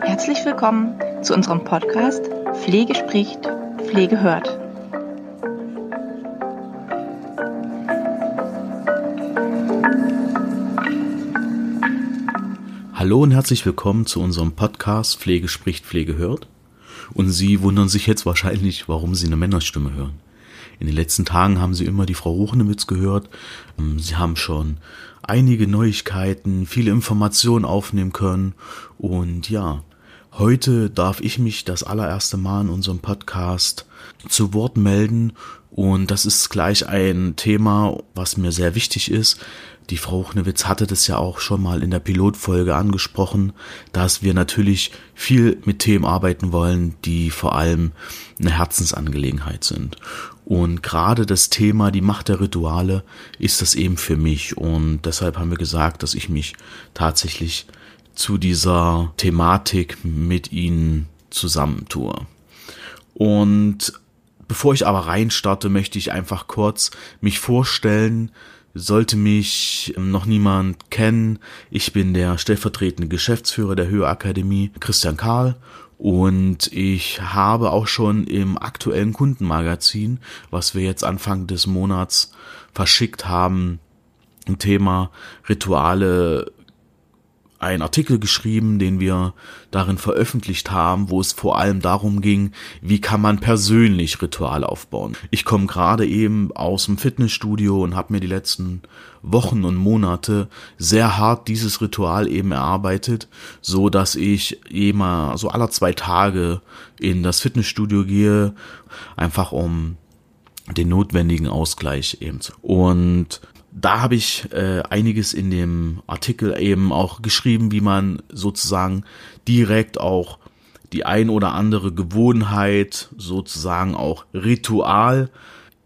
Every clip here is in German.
Herzlich willkommen zu unserem Podcast Pflege spricht, Pflege hört. Hallo und herzlich willkommen zu unserem Podcast Pflege spricht, Pflege hört. Und Sie wundern sich jetzt wahrscheinlich, warum Sie eine Männerstimme hören. In den letzten Tagen haben Sie immer die Frau Ruchnewitz gehört. Ähm, Sie haben schon einige Neuigkeiten, viele Informationen aufnehmen können. Und ja, heute darf ich mich das allererste Mal in unserem Podcast zu Wort melden. Und das ist gleich ein Thema, was mir sehr wichtig ist. Die Frau Ruchnewitz hatte das ja auch schon mal in der Pilotfolge angesprochen, dass wir natürlich viel mit Themen arbeiten wollen, die vor allem eine Herzensangelegenheit sind. Und gerade das Thema die Macht der Rituale ist das eben für mich. Und deshalb haben wir gesagt, dass ich mich tatsächlich zu dieser Thematik mit Ihnen zusammentue. Und bevor ich aber reinstarte, möchte ich einfach kurz mich vorstellen, sollte mich noch niemand kennen, ich bin der stellvertretende Geschäftsführer der Höheakademie, Christian Karl, und ich habe auch schon im aktuellen Kundenmagazin, was wir jetzt Anfang des Monats verschickt haben, ein Thema Rituale einen Artikel geschrieben, den wir darin veröffentlicht haben, wo es vor allem darum ging, wie kann man persönlich Rituale aufbauen. Ich komme gerade eben aus dem Fitnessstudio und habe mir die letzten Wochen und Monate sehr hart dieses Ritual eben erarbeitet, so dass ich immer so aller zwei Tage in das Fitnessstudio gehe, einfach um den notwendigen Ausgleich eben zu. Und da habe ich äh, einiges in dem Artikel eben auch geschrieben, wie man sozusagen direkt auch die ein oder andere Gewohnheit, sozusagen auch Ritual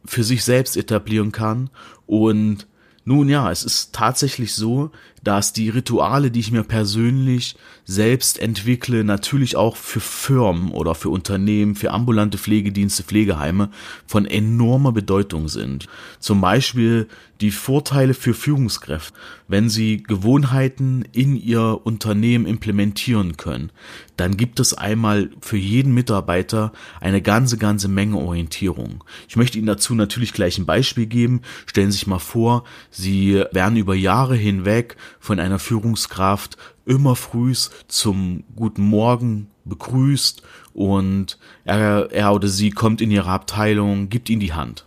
für sich selbst etablieren kann. Und nun ja, es ist tatsächlich so, dass die Rituale, die ich mir persönlich selbst entwickle, natürlich auch für Firmen oder für Unternehmen, für ambulante Pflegedienste, Pflegeheime von enormer Bedeutung sind. Zum Beispiel die Vorteile für Führungskräfte, wenn sie Gewohnheiten in ihr Unternehmen implementieren können, dann gibt es einmal für jeden Mitarbeiter eine ganze, ganze Menge Orientierung. Ich möchte Ihnen dazu natürlich gleich ein Beispiel geben. Stellen Sie sich mal vor, Sie werden über Jahre hinweg von einer Führungskraft immer frühs zum guten Morgen begrüßt und er, er oder sie kommt in ihre Abteilung, gibt ihnen die Hand.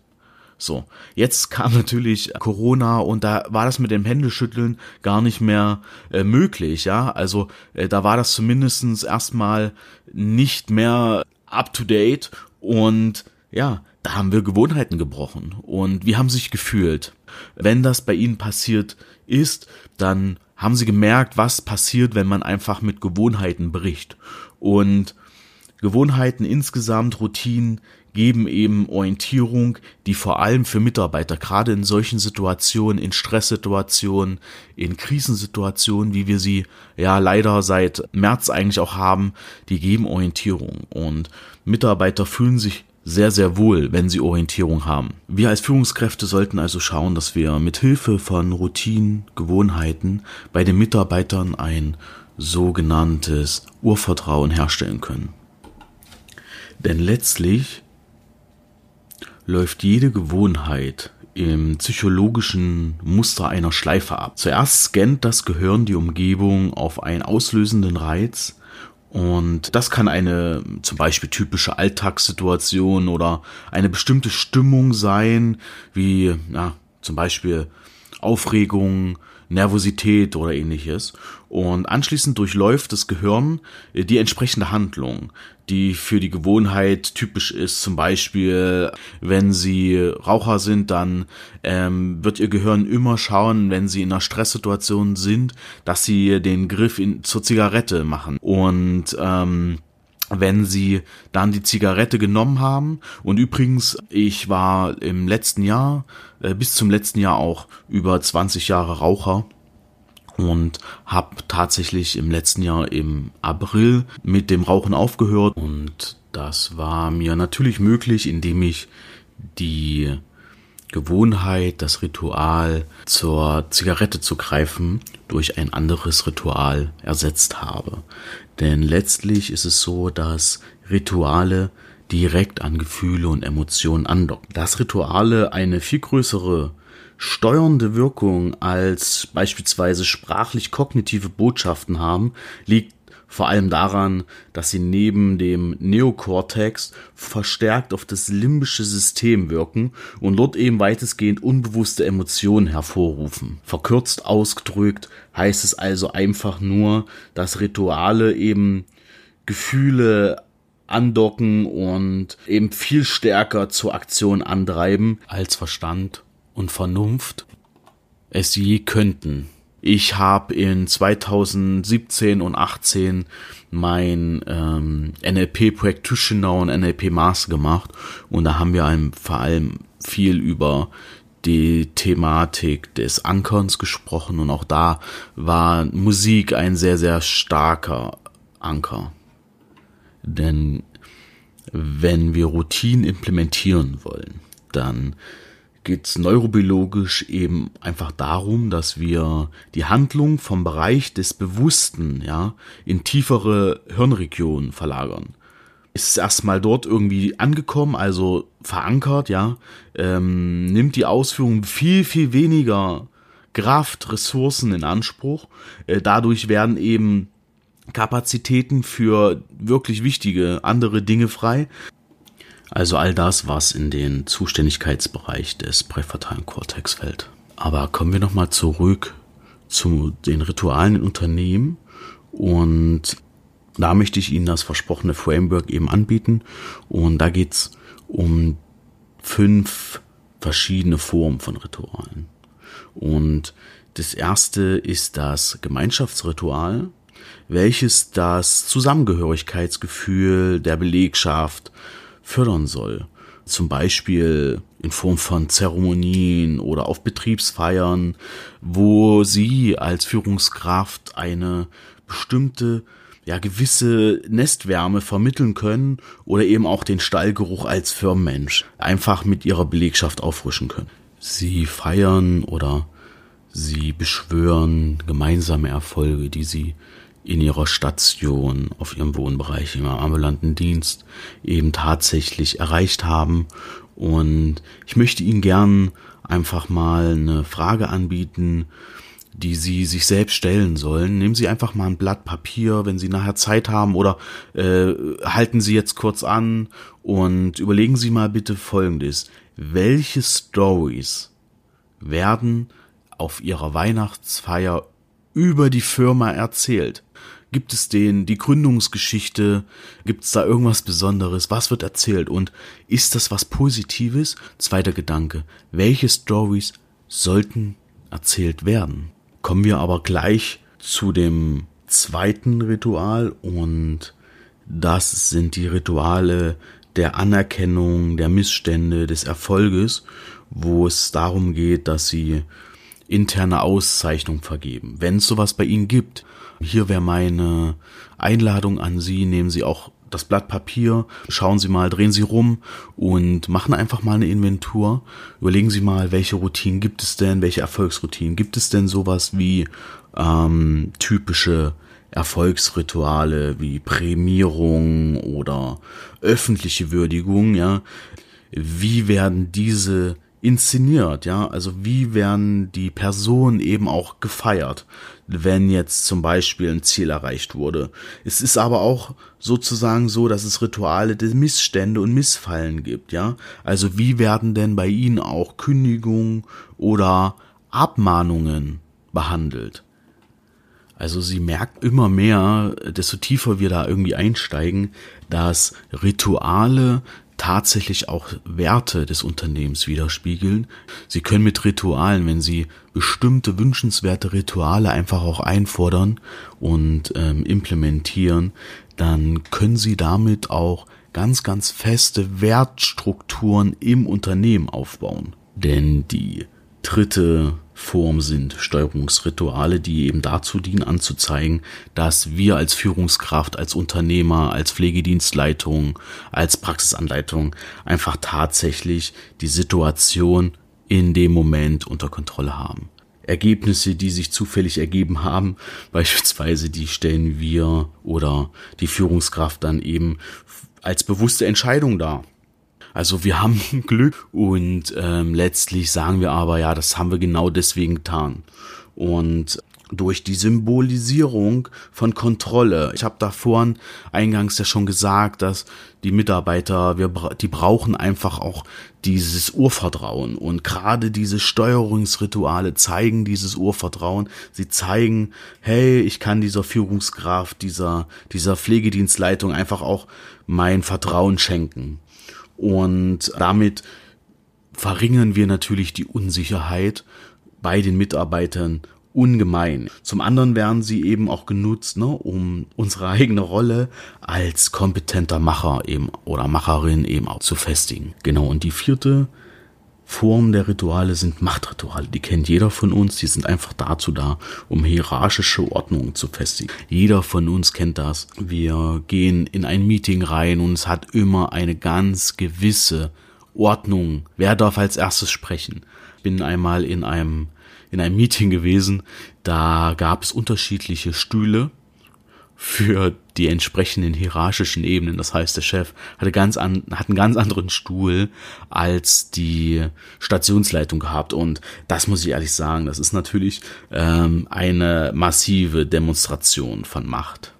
So, jetzt kam natürlich Corona und da war das mit dem Händeschütteln gar nicht mehr äh, möglich, ja. Also äh, da war das zumindestens erstmal nicht mehr up to date und ja, da haben wir Gewohnheiten gebrochen und wie haben sich gefühlt. Wenn das bei ihnen passiert ist, dann haben sie gemerkt, was passiert, wenn man einfach mit Gewohnheiten bricht. Und Gewohnheiten insgesamt, Routinen geben eben Orientierung, die vor allem für Mitarbeiter, gerade in solchen Situationen, in Stresssituationen, in Krisensituationen, wie wir sie ja leider seit März eigentlich auch haben, die geben Orientierung. Und Mitarbeiter fühlen sich sehr, sehr wohl, wenn sie Orientierung haben. Wir als Führungskräfte sollten also schauen, dass wir mit Hilfe von Routinen, Gewohnheiten bei den Mitarbeitern ein sogenanntes Urvertrauen herstellen können. Denn letztlich läuft jede Gewohnheit im psychologischen Muster einer Schleife ab. Zuerst scannt das Gehirn die Umgebung auf einen auslösenden Reiz und das kann eine zum Beispiel typische Alltagssituation oder eine bestimmte Stimmung sein, wie na, zum Beispiel Aufregung, Nervosität oder ähnliches. Und anschließend durchläuft das Gehirn äh, die entsprechende Handlung, die für die Gewohnheit typisch ist. Zum Beispiel, wenn Sie Raucher sind, dann ähm, wird Ihr Gehirn immer schauen, wenn Sie in einer Stresssituation sind, dass Sie den Griff in, zur Zigarette machen. Und ähm, wenn sie dann die Zigarette genommen haben. Und übrigens, ich war im letzten Jahr, äh, bis zum letzten Jahr auch über 20 Jahre Raucher und habe tatsächlich im letzten Jahr im April mit dem Rauchen aufgehört und das war mir natürlich möglich, indem ich die Gewohnheit, das Ritual zur Zigarette zu greifen durch ein anderes Ritual ersetzt habe. Denn letztlich ist es so, dass Rituale direkt an Gefühle und Emotionen andocken. Dass Rituale eine viel größere steuernde Wirkung als beispielsweise sprachlich-kognitive Botschaften haben, liegt vor allem daran, dass sie neben dem Neokortex verstärkt auf das limbische System wirken und dort eben weitestgehend unbewusste Emotionen hervorrufen. Verkürzt ausgedrückt heißt es also einfach nur, dass Rituale eben Gefühle andocken und eben viel stärker zur Aktion antreiben als Verstand und Vernunft es je könnten. Ich habe in 2017 und 18 mein ähm, NLP Practitioner und NLP Master gemacht und da haben wir einem vor allem viel über die Thematik des Ankerns gesprochen und auch da war Musik ein sehr, sehr starker Anker. Denn wenn wir Routinen implementieren wollen, dann geht es neurobiologisch eben einfach darum, dass wir die Handlung vom Bereich des Bewussten ja in tiefere Hirnregionen verlagern. Ist erstmal dort irgendwie angekommen, also verankert, ja, ähm, nimmt die Ausführung viel, viel weniger Kraft, Ressourcen in Anspruch. Äh, dadurch werden eben Kapazitäten für wirklich wichtige andere Dinge frei. Also all das, was in den Zuständigkeitsbereich des präfrontalen Kortex fällt. Aber kommen wir nochmal zurück zu den Ritualen in Unternehmen und da möchte ich Ihnen das versprochene Framework eben anbieten und da geht's um fünf verschiedene Formen von Ritualen. Und das erste ist das Gemeinschaftsritual, welches das Zusammengehörigkeitsgefühl der Belegschaft fördern soll. Zum Beispiel in Form von Zeremonien oder auf Betriebsfeiern, wo sie als Führungskraft eine bestimmte ja gewisse Nestwärme vermitteln können oder eben auch den Stallgeruch als Firmenmensch einfach mit ihrer Belegschaft auffrischen können. Sie feiern oder sie beschwören gemeinsame Erfolge, die sie in ihrer Station, auf ihrem Wohnbereich, im ambulanten Dienst eben tatsächlich erreicht haben. Und ich möchte Ihnen gern einfach mal eine Frage anbieten, die Sie sich selbst stellen sollen. Nehmen Sie einfach mal ein Blatt Papier, wenn Sie nachher Zeit haben, oder äh, halten Sie jetzt kurz an und überlegen Sie mal bitte Folgendes. Welche Stories werden auf Ihrer Weihnachtsfeier über die Firma erzählt? Gibt es den, die Gründungsgeschichte? Gibt es da irgendwas Besonderes? Was wird erzählt? Und ist das was Positives? Zweiter Gedanke. Welche Stories sollten erzählt werden? Kommen wir aber gleich zu dem zweiten Ritual und das sind die Rituale der Anerkennung, der Missstände, des Erfolges, wo es darum geht, dass sie interne Auszeichnung vergeben, wenn es sowas bei Ihnen gibt. Hier wäre meine Einladung an Sie, nehmen Sie auch das Blatt Papier, schauen Sie mal, drehen Sie rum und machen einfach mal eine Inventur. Überlegen Sie mal, welche Routinen gibt es denn, welche Erfolgsroutinen gibt es denn sowas wie ähm, typische Erfolgsrituale wie Prämierung oder öffentliche Würdigung, ja. Wie werden diese inszeniert, ja, also wie werden die Personen eben auch gefeiert, wenn jetzt zum Beispiel ein Ziel erreicht wurde. Es ist aber auch sozusagen so, dass es Rituale der Missstände und Missfallen gibt, ja, also wie werden denn bei Ihnen auch Kündigungen oder Abmahnungen behandelt? Also sie merkt immer mehr, desto tiefer wir da irgendwie einsteigen, dass Rituale tatsächlich auch Werte des Unternehmens widerspiegeln. Sie können mit Ritualen, wenn Sie bestimmte wünschenswerte Rituale einfach auch einfordern und ähm, implementieren, dann können Sie damit auch ganz, ganz feste Wertstrukturen im Unternehmen aufbauen. Denn die dritte Form sind Steuerungsrituale, die eben dazu dienen anzuzeigen, dass wir als Führungskraft, als Unternehmer, als Pflegedienstleitung, als Praxisanleitung einfach tatsächlich die Situation in dem Moment unter Kontrolle haben. Ergebnisse, die sich zufällig ergeben haben, beispielsweise die stellen wir oder die Führungskraft dann eben als bewusste Entscheidung dar. Also wir haben Glück und ähm, letztlich sagen wir aber, ja, das haben wir genau deswegen getan. Und durch die Symbolisierung von Kontrolle. Ich habe da vorhin eingangs ja schon gesagt, dass die Mitarbeiter, wir, die brauchen einfach auch dieses Urvertrauen. Und gerade diese Steuerungsrituale zeigen dieses Urvertrauen. Sie zeigen, hey, ich kann dieser Führungskraft, dieser, dieser Pflegedienstleitung einfach auch mein Vertrauen schenken. Und damit verringern wir natürlich die Unsicherheit bei den Mitarbeitern ungemein. Zum anderen werden sie eben auch genutzt, ne, um unsere eigene Rolle als kompetenter Macher eben oder Macherin eben auch zu festigen. Genau. Und die vierte Form der Rituale sind Machtrituale. Die kennt jeder von uns. Die sind einfach dazu da, um hierarchische Ordnungen zu festigen. Jeder von uns kennt das. Wir gehen in ein Meeting rein und es hat immer eine ganz gewisse Ordnung. Wer darf als erstes sprechen? Bin einmal in einem in einem Meeting gewesen, da gab es unterschiedliche Stühle für die entsprechenden hierarchischen Ebenen. Das heißt, der Chef hatte ganz an, hat einen ganz anderen Stuhl als die Stationsleitung gehabt. Und das muss ich ehrlich sagen, das ist natürlich ähm, eine massive Demonstration von Macht.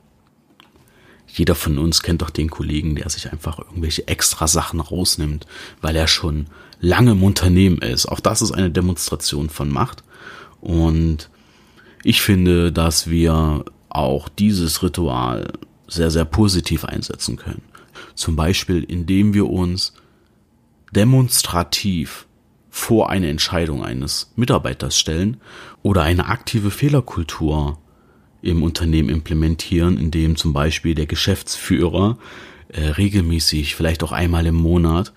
Jeder von uns kennt doch den Kollegen, der sich einfach irgendwelche extra Sachen rausnimmt, weil er schon lange im Unternehmen ist. Auch das ist eine Demonstration von Macht. Und ich finde, dass wir auch dieses Ritual sehr, sehr positiv einsetzen können. Zum Beispiel, indem wir uns demonstrativ vor eine Entscheidung eines Mitarbeiters stellen oder eine aktive Fehlerkultur im Unternehmen implementieren, indem zum Beispiel der Geschäftsführer äh, regelmäßig, vielleicht auch einmal im Monat,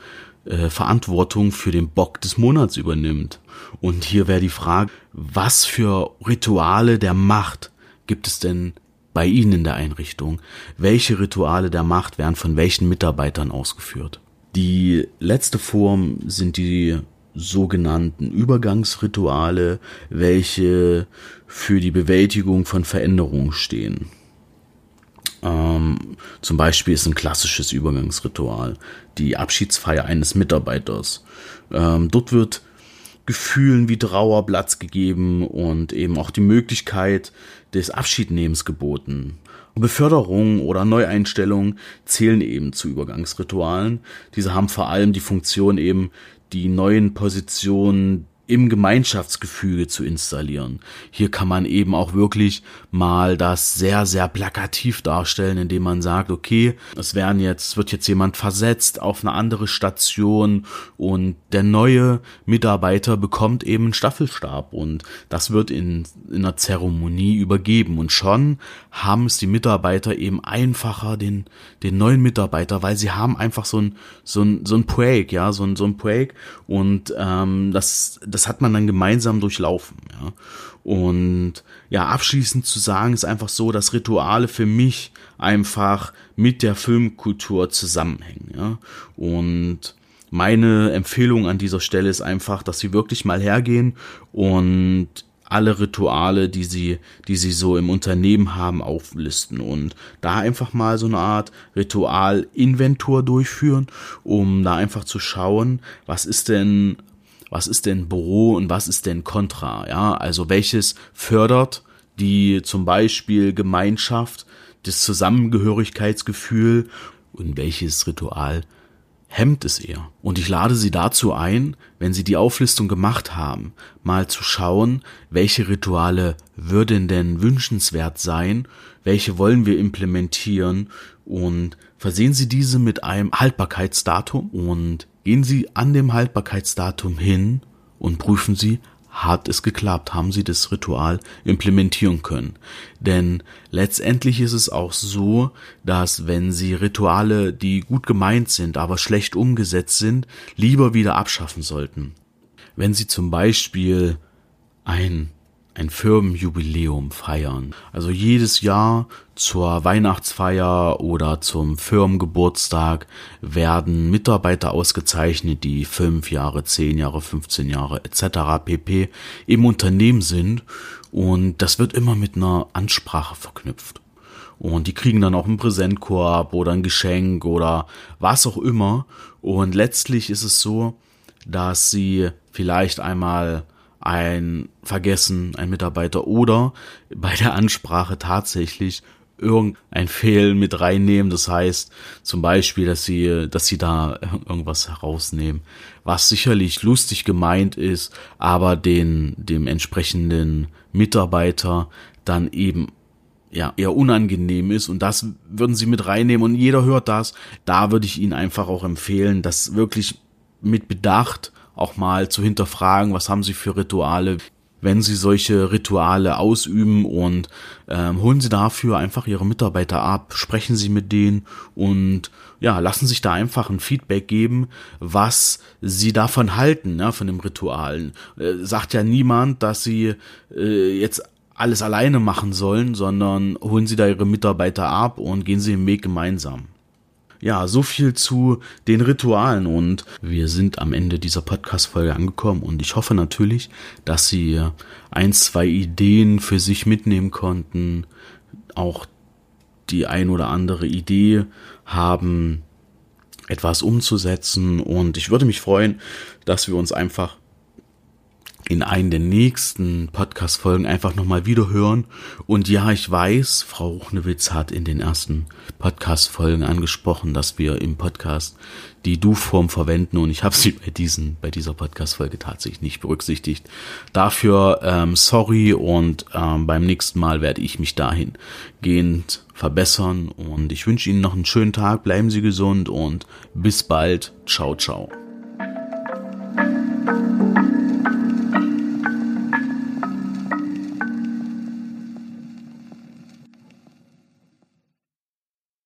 äh, Verantwortung für den Bock des Monats übernimmt. Und hier wäre die Frage, was für Rituale der Macht gibt es denn bei Ihnen in der Einrichtung? Welche Rituale der Macht werden von welchen Mitarbeitern ausgeführt? Die letzte Form sind die sogenannten Übergangsrituale, welche für die Bewältigung von Veränderungen stehen. Ähm, zum Beispiel ist ein klassisches Übergangsritual die Abschiedsfeier eines Mitarbeiters. Ähm, dort wird Gefühlen wie Trauer Platz gegeben und eben auch die Möglichkeit des Abschiednehmens geboten. Beförderung oder Neueinstellung zählen eben zu Übergangsritualen. Diese haben vor allem die Funktion eben, die neuen Positionen im Gemeinschaftsgefüge zu installieren. Hier kann man eben auch wirklich mal das sehr, sehr plakativ darstellen, indem man sagt, okay, es werden jetzt, wird jetzt jemand versetzt auf eine andere Station und der neue Mitarbeiter bekommt eben einen Staffelstab und das wird in, in einer Zeremonie übergeben und schon haben es die Mitarbeiter eben einfacher, den, den neuen Mitarbeiter, weil sie haben einfach so ein, so ein, so ein Break, ja, so ein, so ein Break und ähm, das, das das hat man dann gemeinsam durchlaufen. Ja. Und ja, abschließend zu sagen ist einfach so, dass Rituale für mich einfach mit der Filmkultur zusammenhängen. Ja. Und meine Empfehlung an dieser Stelle ist einfach, dass sie wirklich mal hergehen und alle Rituale, die sie, die sie so im Unternehmen haben, auflisten und da einfach mal so eine Art Ritualinventur durchführen, um da einfach zu schauen, was ist denn was ist denn Büro und was ist denn Contra, ja, also welches fördert die zum Beispiel Gemeinschaft, das Zusammengehörigkeitsgefühl und welches Ritual hemmt es eher. Und ich lade Sie dazu ein, wenn Sie die Auflistung gemacht haben, mal zu schauen, welche Rituale würden denn wünschenswert sein, welche wollen wir implementieren und versehen Sie diese mit einem Haltbarkeitsdatum und Gehen Sie an dem Haltbarkeitsdatum hin und prüfen Sie, hat es geklappt, haben Sie das Ritual implementieren können. Denn letztendlich ist es auch so, dass wenn Sie Rituale, die gut gemeint sind, aber schlecht umgesetzt sind, lieber wieder abschaffen sollten. Wenn Sie zum Beispiel ein ein Firmenjubiläum feiern. Also jedes Jahr zur Weihnachtsfeier oder zum Firmengeburtstag werden Mitarbeiter ausgezeichnet, die fünf Jahre, zehn Jahre, 15 Jahre etc. pp. im Unternehmen sind und das wird immer mit einer Ansprache verknüpft. Und die kriegen dann auch einen Präsentkorb oder ein Geschenk oder was auch immer. Und letztlich ist es so, dass sie vielleicht einmal ein Vergessen, ein Mitarbeiter oder bei der Ansprache tatsächlich irgendein Fehl mit reinnehmen. Das heißt zum Beispiel, dass sie, dass sie da irgendwas herausnehmen, was sicherlich lustig gemeint ist, aber den, dem entsprechenden Mitarbeiter dann eben ja, eher unangenehm ist und das würden sie mit reinnehmen und jeder hört das. Da würde ich Ihnen einfach auch empfehlen, das wirklich mit Bedacht auch mal zu hinterfragen, was haben Sie für Rituale, wenn Sie solche Rituale ausüben und ähm, holen Sie dafür einfach Ihre Mitarbeiter ab, sprechen Sie mit denen und ja, lassen sich da einfach ein Feedback geben, was Sie davon halten, ne, von dem Ritualen. Äh, sagt ja niemand, dass Sie äh, jetzt alles alleine machen sollen, sondern holen Sie da Ihre Mitarbeiter ab und gehen Sie den Weg gemeinsam. Ja, so viel zu den Ritualen. Und wir sind am Ende dieser Podcast-Folge angekommen. Und ich hoffe natürlich, dass Sie ein, zwei Ideen für sich mitnehmen konnten, auch die ein oder andere Idee haben, etwas umzusetzen. Und ich würde mich freuen, dass wir uns einfach in einen der nächsten Podcast-Folgen einfach nochmal wieder hören. Und ja, ich weiß, Frau Ruchnewitz hat in den ersten Podcast-Folgen angesprochen, dass wir im Podcast die Du-Form verwenden und ich habe sie bei diesen, bei dieser Podcast-Folge tatsächlich nicht berücksichtigt. Dafür ähm, sorry und ähm, beim nächsten Mal werde ich mich dahingehend verbessern und ich wünsche Ihnen noch einen schönen Tag, bleiben Sie gesund und bis bald. Ciao, ciao.